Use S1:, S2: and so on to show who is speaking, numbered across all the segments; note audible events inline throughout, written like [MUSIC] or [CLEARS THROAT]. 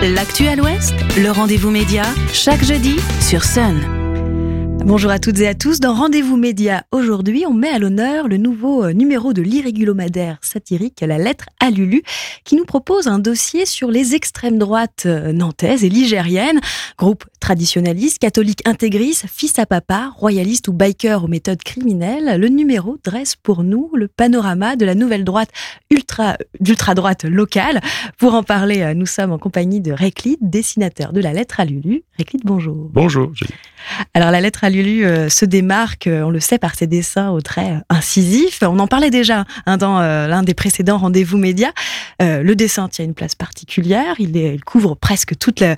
S1: L'actu à le rendez-vous média, chaque jeudi sur Sun.
S2: Bonjour à toutes et à tous. Dans Rendez-vous Média, aujourd'hui, on met à l'honneur le nouveau euh, numéro de l'irrégulomadaire satirique La Lettre à Lulu, qui nous propose un dossier sur les extrêmes droites euh, nantaises et ligériennes, groupe traditionnaliste, catholique intégriste, fils à papa, royaliste ou biker aux méthodes criminelles. Le numéro dresse pour nous le panorama de la nouvelle droite ultra, d'ultra droite locale. Pour en parler, euh, nous sommes en compagnie de Réclide, dessinateur de La Lettre à Lulu. Réclide, bonjour.
S3: Bonjour.
S2: Alors la lettre à Lulu euh, se démarque, euh, on le sait, par ses dessins au trait euh, incisif. On en parlait déjà hein, dans l'un des précédents rendez-vous médias. Le dessin tient une place particulière, il, couvre presque toute la,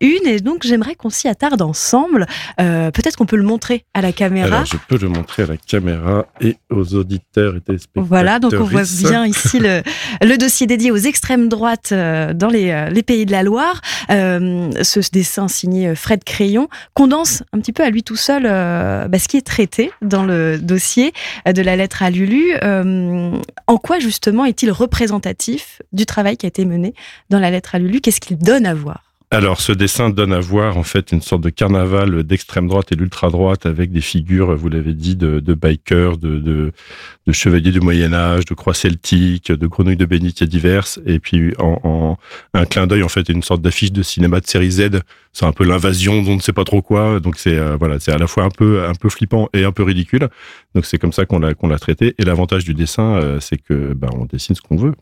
S2: une, et donc j'aimerais qu'on s'y attarde ensemble. Peut-être qu'on peut le montrer à la caméra.
S3: Alors je peux le montrer à la caméra et aux auditeurs et téléspectateurs.
S2: Voilà, donc on voit bien ici le, le dossier dédié aux extrêmes droites dans les, les pays de la Loire. ce dessin signé Fred Crayon condense un petit peu à lui tout seul euh, bah, ce qui est traité dans le dossier de la lettre à Lulu. Euh, en quoi justement est-il représentatif du travail qui a été mené dans la lettre à Lulu Qu'est-ce qu'il donne à voir?
S3: Alors, ce dessin donne à voir en fait une sorte de carnaval d'extrême droite et d'ultra droite avec des figures, vous l'avez dit, de, bikers, de, chevaliers du Moyen Âge, de croix celtiques, de grenouilles de bénitier diverses, et puis en, en un clin d'œil en fait une sorte d'affiche de cinéma de série Z. C'est un peu l'invasion dont on ne sait pas trop quoi. Donc c'est euh, voilà, c'est à la fois un peu un peu flippant et un peu ridicule. Donc c'est comme ça qu'on l'a qu'on l'a traité. Et l'avantage du dessin, euh, c'est que ben, on dessine ce qu'on veut.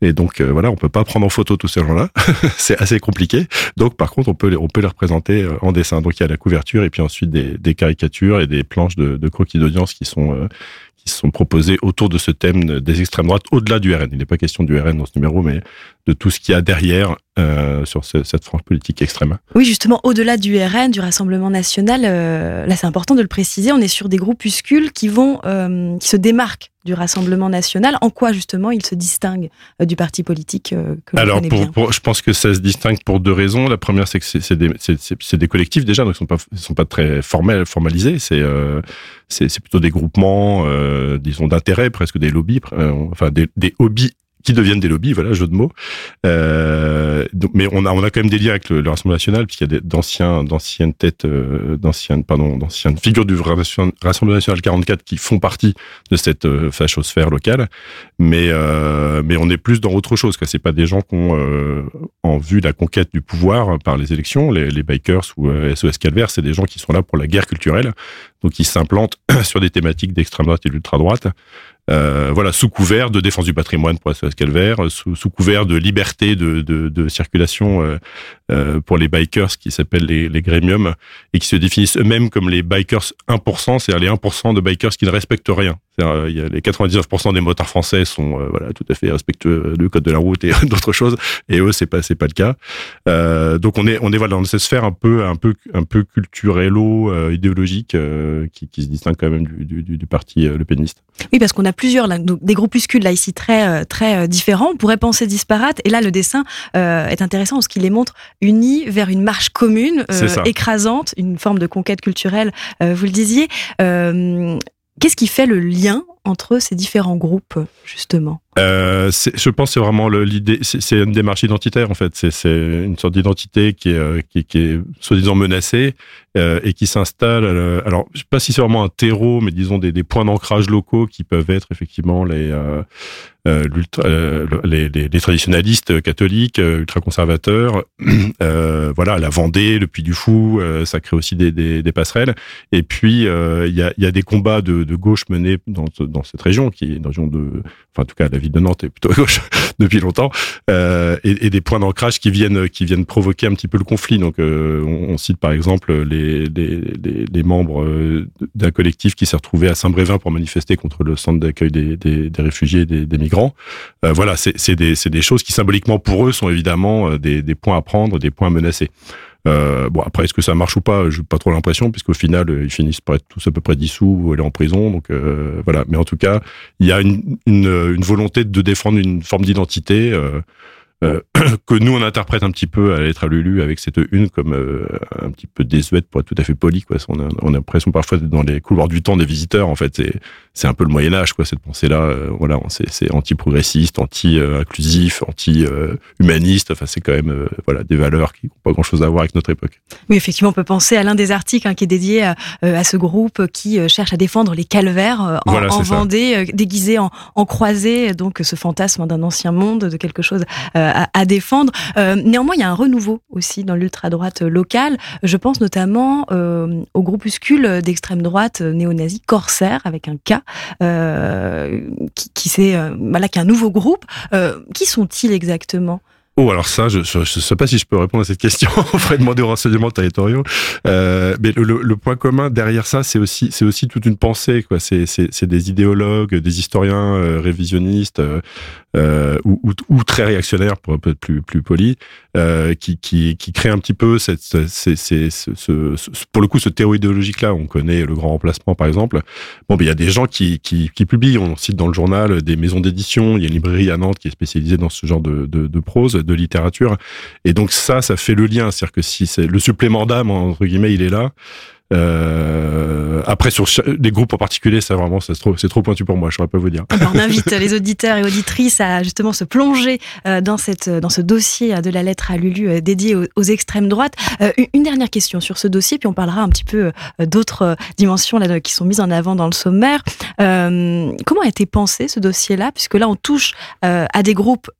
S3: Et donc euh, voilà, on peut pas prendre en photo tous ces gens-là, [LAUGHS] c'est assez compliqué. Donc par contre, on peut les, on peut les représenter euh, en dessin. Donc il y a la couverture et puis ensuite des, des caricatures et des planches de, de croquis d'audience qui sont euh, qui sont proposées autour de ce thème des extrêmes droites, au-delà du RN. Il n'est pas question du RN dans ce numéro, mais de tout ce qu'il y a derrière euh, sur cette frange politique extrême.
S2: Oui, justement, au-delà du RN, du Rassemblement national, euh, là c'est important de le préciser, on est sur des groupuscules qui vont, euh, qui se démarquent du Rassemblement national. En quoi justement ils se distinguent du parti politique que
S3: Alors,
S2: pour,
S3: pour, je pense que ça se distingue pour deux raisons. La première, c'est que c'est des, des, collectifs déjà, donc ils sont pas, ils sont pas très formels, formalisés. C'est c'est plutôt des groupements, disons d'intérêt, presque des lobbies, enfin des, des hobbies qui deviennent des lobbies, voilà, jeu de mots. Euh, donc, mais on a, on a quand même des liens avec le, Rassemblement national, puisqu'il y a d'anciens, d'anciennes têtes, euh, d'anciennes, pardon, d'anciennes figures du Rassemblement national 44 qui font partie de cette euh, fachosphère locale. Mais, euh, mais on est plus dans autre chose. C'est pas des gens qui ont euh, en vue la conquête du pouvoir par les élections, les, les bikers ou SOS euh, Calvaire, c'est des gens qui sont là pour la guerre culturelle. Donc ils s'implantent [CLEARS THROAT] sur des thématiques d'extrême droite et d'ultra droite. Euh, voilà, sous couvert de défense du patrimoine pour SOS Calvaire, sous, sous couvert de liberté de, de, de circulation euh, euh, pour les bikers qui s'appellent les, les grémiums et qui se définissent eux-mêmes comme les bikers 1%, c'est-à-dire les 1% de bikers qui ne respectent rien. A les 99% des motards français sont voilà tout à fait respectueux du code de la route et [LAUGHS] d'autres choses, et eux c'est pas c'est pas le cas. Euh, donc on est on est voilà dans cette sphère un peu un peu un peu culturello idéologique qui, se distingue quand même du, du, parti le péniste.
S2: Oui parce qu'on a plusieurs des groupuscules là ici très euh, très euh, différents. On pourrait penser disparates et là le dessin euh, est intéressant parce qu'il les montre unis vers une marche commune, écrasante, une forme de conquête culturelle. vous le disiez. Qu'est-ce qui fait le lien entre ces différents groupes, justement
S3: euh, Je pense que c'est vraiment l'idée, c'est une démarche identitaire en fait. C'est une sorte d'identité qui est, qui, qui est soi-disant menacée euh, et qui s'installe. Alors, je sais pas si c'est vraiment un terreau, mais disons des, points d'ancrage locaux qui peuvent être effectivement les euh, euh, euh les, les, traditionalistes catholiques, euh, ultra-conservateurs. [CLEARS THROAT] Euh, voilà, la Vendée, le Puy du Fou, ça crée aussi des, passerelles. Et puis, il y a, y, a, des combats de, gauche menés dans cette région, qui est une région de... Enfin, en tout cas, la ville de Nantes est plutôt à gauche [LAUGHS] depuis longtemps. et, et, des points d'ancrage qui viennent, qui viennent provoquer un petit peu le conflit. Donc, on, on, cite par exemple les, les, les membres d'un collectif qui s'est retrouvé à Saint-Brévin pour manifester contre le centre d'accueil des, des, réfugiés et des, migrants euh, voilà, c'est des, des, choses qui symboliquement pour eux sont évidemment euh, des, des points à prendre, des points à menacer. Euh, bon après est-ce que ça marche ou pas Je n'ai pas trop l'impression puisqu'au final ils finissent par être tous à peu près dissous ou aller en prison. Donc euh, voilà. Mais en tout cas il y a une, volonté de défendre une forme d'identité. Euh, euh, [CLEARS THROAT] que nous on interprète un petit peu à l'être à Lulu avec cette une comme euh, un petit peu désuète pour être tout à fait poli quoi. On a, on a l'impression parfois d'être dans les couloirs du temps des visiteurs en fait. C'est un peu le Moyen Âge quoi cette pensée là. voilà, c'est anti-progressiste, anti-inclusif, anti-humaniste. Enfin c'est quand même voilà des valeurs qui n'ont pas grand chose à voir avec notre époque.
S2: Oui effectivement on peut penser à l'un des articles hein, qui est dédié à, à, ce groupe qui cherche à défendre les calvaires en, en Vendée déguisés en, en croisés donc ce fantasme d'un ancien monde de quelque chose à, défendre. Euh, néanmoins, il y a un renouveau aussi dans l'ultra-droite locale. Je pense notamment euh, au groupuscule d'extrême droite néo-nazi Corsair, avec un K, euh, qui, qui, voilà, qui est un nouveau groupe. qui sont-ils exactement?
S3: Oh, alors ça, je ne sais pas si je peux répondre à cette question. [LAUGHS] On ferait demander aux renseignements territoriaux. Euh, mais le, le, point commun derrière ça, c'est aussi, c'est aussi toute une pensée. Quoi. C'est, c'est, c'est des idéologues, des historiens euh, révisionnistes euh, ou, ou, ou, très réactionnaires, pour être plus, plus poli, euh, qui, qui, qui créent un petit peu cette, c'est, c'est, ce, ce, pour le coup, ce terreau idéologique-là. On connaît le grand remplacement, par exemple. Bon, il y a des gens qui, qui, qui publient. On cite dans le journal des maisons d'édition. Il y a une librairie à Nantes qui est spécialisée dans ce genre de, de, de prose de littérature. Et donc ça, ça fait le lien. C'est-à-dire que si c'est le supplément d'âme, entre guillemets, il est là. Euh, après sur des groupes en particulier, ça vraiment c'est trop c'est trop pointu pour moi. Je saurais pas vous dire.
S2: on invite les auditeurs et auditrices à justement se plonger euh, dans cette dans ce dossier de la lettre à Lulu euh, dédié aux, extrêmes droites. une dernière question sur ce dossier, puis on parlera un petit peu d'autres dimensions là qui sont mises en avant dans le sommaire. comment a été pensé ce dossier-là, puisque là on touche à des groupes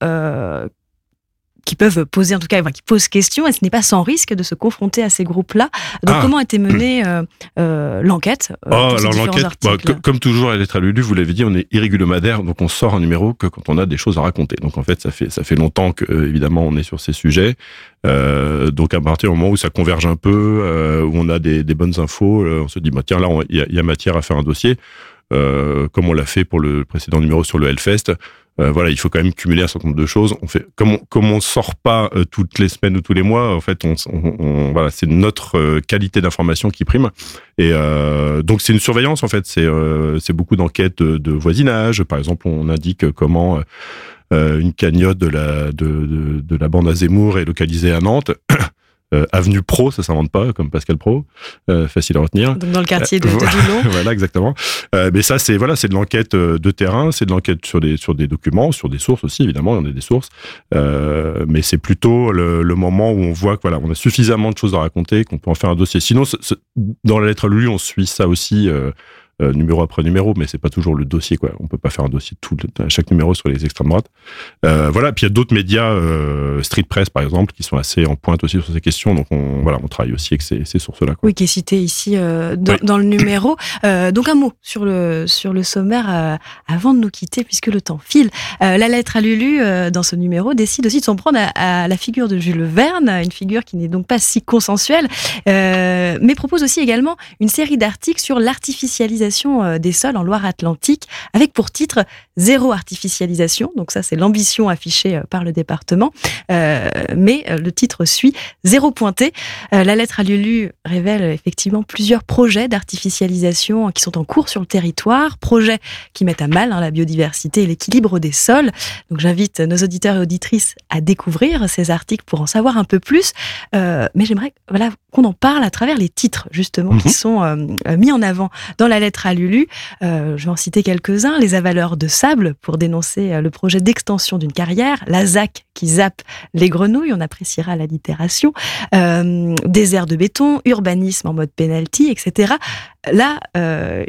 S2: qui peuvent poser, en tout cas, qui posent question, et ce n'est pas sans risque de se confronter à ces groupes-là. Donc, ah. comment a été menée euh, euh, l'enquête
S3: euh, oh, Alors, l'enquête, bah, comme toujours, elle est à Lulu, vous l'avez dit, on est irrégulomadaire, donc on sort un numéro que quand on a des choses à raconter. Donc, en fait, ça fait, ça fait longtemps que, évidemment, on est sur ces sujets. donc, à partir du moment où ça converge un peu, où on a des, des bonnes infos, on se dit, bah, tiens, là, il y, y, a matière à faire un dossier. Comme on l'a fait pour le précédent numéro sur le Hellfest, euh, voilà, il faut quand même cumuler un certain nombre de choses. On fait comme on, comme on sort pas euh, toutes les semaines ou tous les mois, en fait, on, on, voilà, c'est notre euh, qualité d'information qui prime. Et donc c'est une surveillance en fait. C'est c'est beaucoup d'enquêtes de, de, voisinage. Par exemple, on indique comment une cagnotte de la de, de, de la bande à est localisée à Nantes. [CLEARS THROAT] Euh, avenue Pro, ça s'invente pas, comme Pascal Pro, euh, facile à retenir.
S2: Donc dans le quartier de, de Dulon. [LAUGHS]
S3: voilà, exactement. Euh, mais ça, c'est voilà, c'est de l'enquête de terrain, c'est de l'enquête sur des sur des documents, sur des sources aussi, évidemment, il y en a des sources. mais c'est plutôt le, le, moment où on voit que voilà, on a suffisamment de choses à raconter, qu'on peut en faire un dossier. Sinon, dans la lettre à Lulu, on suit ça aussi euh, numéro après numéro, mais c'est pas toujours le dossier. Quoi. On peut pas faire un dossier tout à chaque numéro sur les extrêmes droites. Euh, voilà. Puis il y a d'autres médias, euh, Street Press par exemple, qui sont assez en pointe aussi sur ces questions. Donc on voilà, on travaille aussi avec ces, ces sources-là.
S2: Oui, qui est cité ici euh, dans, dans, le numéro. Donc un mot sur le sur le sommaire avant de nous quitter, puisque le temps file. la lettre à Lulu dans ce numéro décide aussi de s'en prendre à, à, la figure de Jules Verne, une figure qui n'est donc pas si consensuelle, mais propose aussi également une série d'articles sur l'artificialisation euh, des sols en Loire-Atlantique, avec pour titre Zéro artificialisation. Donc ça, c'est l'ambition affichée euh, par le département. Euh, mais le titre suit Zéro pointé. la lettre à Lulu révèle effectivement plusieurs projets d'artificialisation qui sont en cours sur le territoire, projets qui mettent à mal hein, la biodiversité et l'équilibre des sols. Donc j'invite nos auditeurs et auditrices à découvrir ces articles pour en savoir un peu plus. mais j'aimerais voilà, qu'on en parle à travers les titres justement qui mhm. sont mis en avant dans la lettre à Lulu. Euh, je vais en citer quelques-uns. Les avaleurs de sable pour dénoncer euh, le projet d'extension d'une carrière. La ZAC qui zappe les grenouilles, on appréciera la littération. Euh, désert de béton, urbanisme en mode penalty, etc. Là,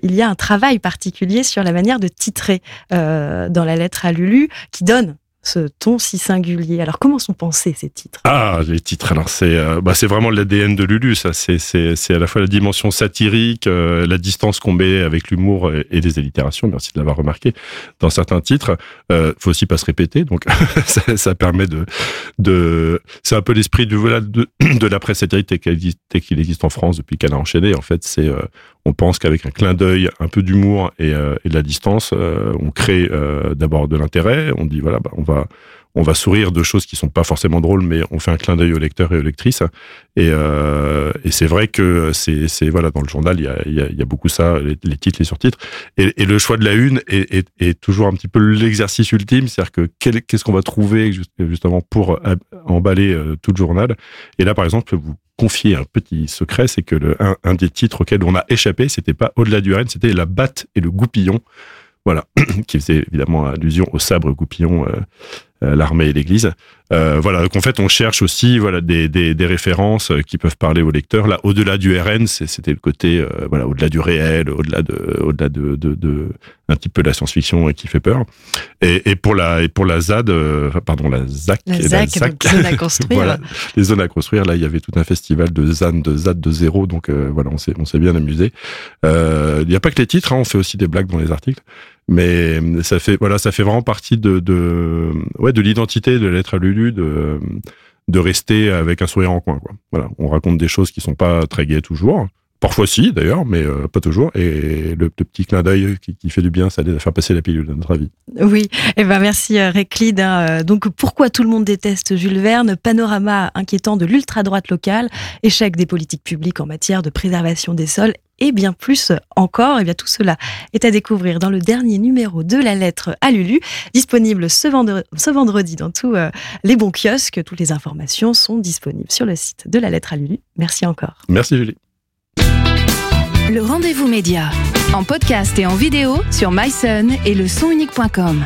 S2: il y a un travail particulier sur la manière de titrer dans la lettre à Lulu qui donne ce ton si singulier. Alors comment sont pensés ces titres?
S3: Ah, les titres. Alors c'est euh, bah, vraiment l'ADN de Lulu. Ça, c'est à la fois la dimension satirique, euh, la distance qu'on met avec l'humour et, des allitérations. Merci de l'avoir remarqué dans certains titres. Euh, faut aussi pas se répéter, donc [LAUGHS] ça, permet de de. C'est un peu l'esprit du voilà de, de la presse satirique qu'il existe en France depuis qu'elle a enchaîné. En fait, c'est euh, on pense qu'avec un clin d'œil, un peu d'humour et, et, de la distance, on crée d'abord de l'intérêt. On dit voilà, bah, on va on va sourire de choses qui sont pas forcément drôles, mais on fait un clin d'œil au lecteur et aux lectrices. Et, euh, c'est vrai que c'est, voilà dans le journal, il y a, y a, beaucoup ça, les, titres, les surtitres. Et, et, le choix de la une est, toujours un petit peu l'exercice ultime, c'est-à-dire que qu'est-ce qu'on va trouver justement pour emballer euh, tout le journal. Et là, par exemple, vous confier un petit secret, c'est que un, des titres auxquels on a échappé, c'était pas au-delà du Rennes, c'était la batte et le goupillon. Voilà, [COUGHS] qui faisait évidemment allusion au sabre goupillon. Euh, euh, l'armée et l'Église. Euh, voilà, donc en fait, on cherche aussi voilà des, des, des références qui peuvent parler aux lecteurs. Là, au-delà du RN, c'était le côté euh, voilà au-delà du réel, au-delà de au-delà de, de, de, un petit peu de la science-fiction qui fait peur. Et, et pour la et pour la ZAD, euh, pardon la ZAC,
S2: la ZAC, la ZAC zones à construire. [LAUGHS]
S3: voilà, les zones à construire. Là, il y avait tout un festival de ZAN, de ZAD de zéro. Donc voilà, on s'est on s'est bien amusé. Il n'y a pas que les titres, hein, on fait aussi des blagues dans les articles mais ça fait voilà ça fait vraiment partie de, de ouais de l'identité de l'être à Lulu de de rester avec un sourire en coin quoi. Voilà on raconte des choses qui sont pas très gaies toujours Parfois si, d'ailleurs, mais euh, pas toujours. Et le, le petit clin d'œil qui, qui, fait du bien, ça aide à faire passer la pilule, à notre avis.
S2: Oui, et eh ben merci euh, Réclide. Hein. Donc pourquoi tout le monde déteste Jules Verne? Panorama inquiétant de l'ultra-droite locale, échec des politiques publiques en matière de préservation des sols et bien plus encore. Et eh bien tout cela est à découvrir dans le dernier numéro de la lettre à Lulu, disponible ce vendredi, ce vendredi dans tous euh, les bons kiosques. Toutes les informations sont disponibles sur le site de la lettre à Lulu. Merci encore.
S3: Merci Julie.
S1: Le rendez-vous média, en podcast et en vidéo sur myson et le sonunique.com.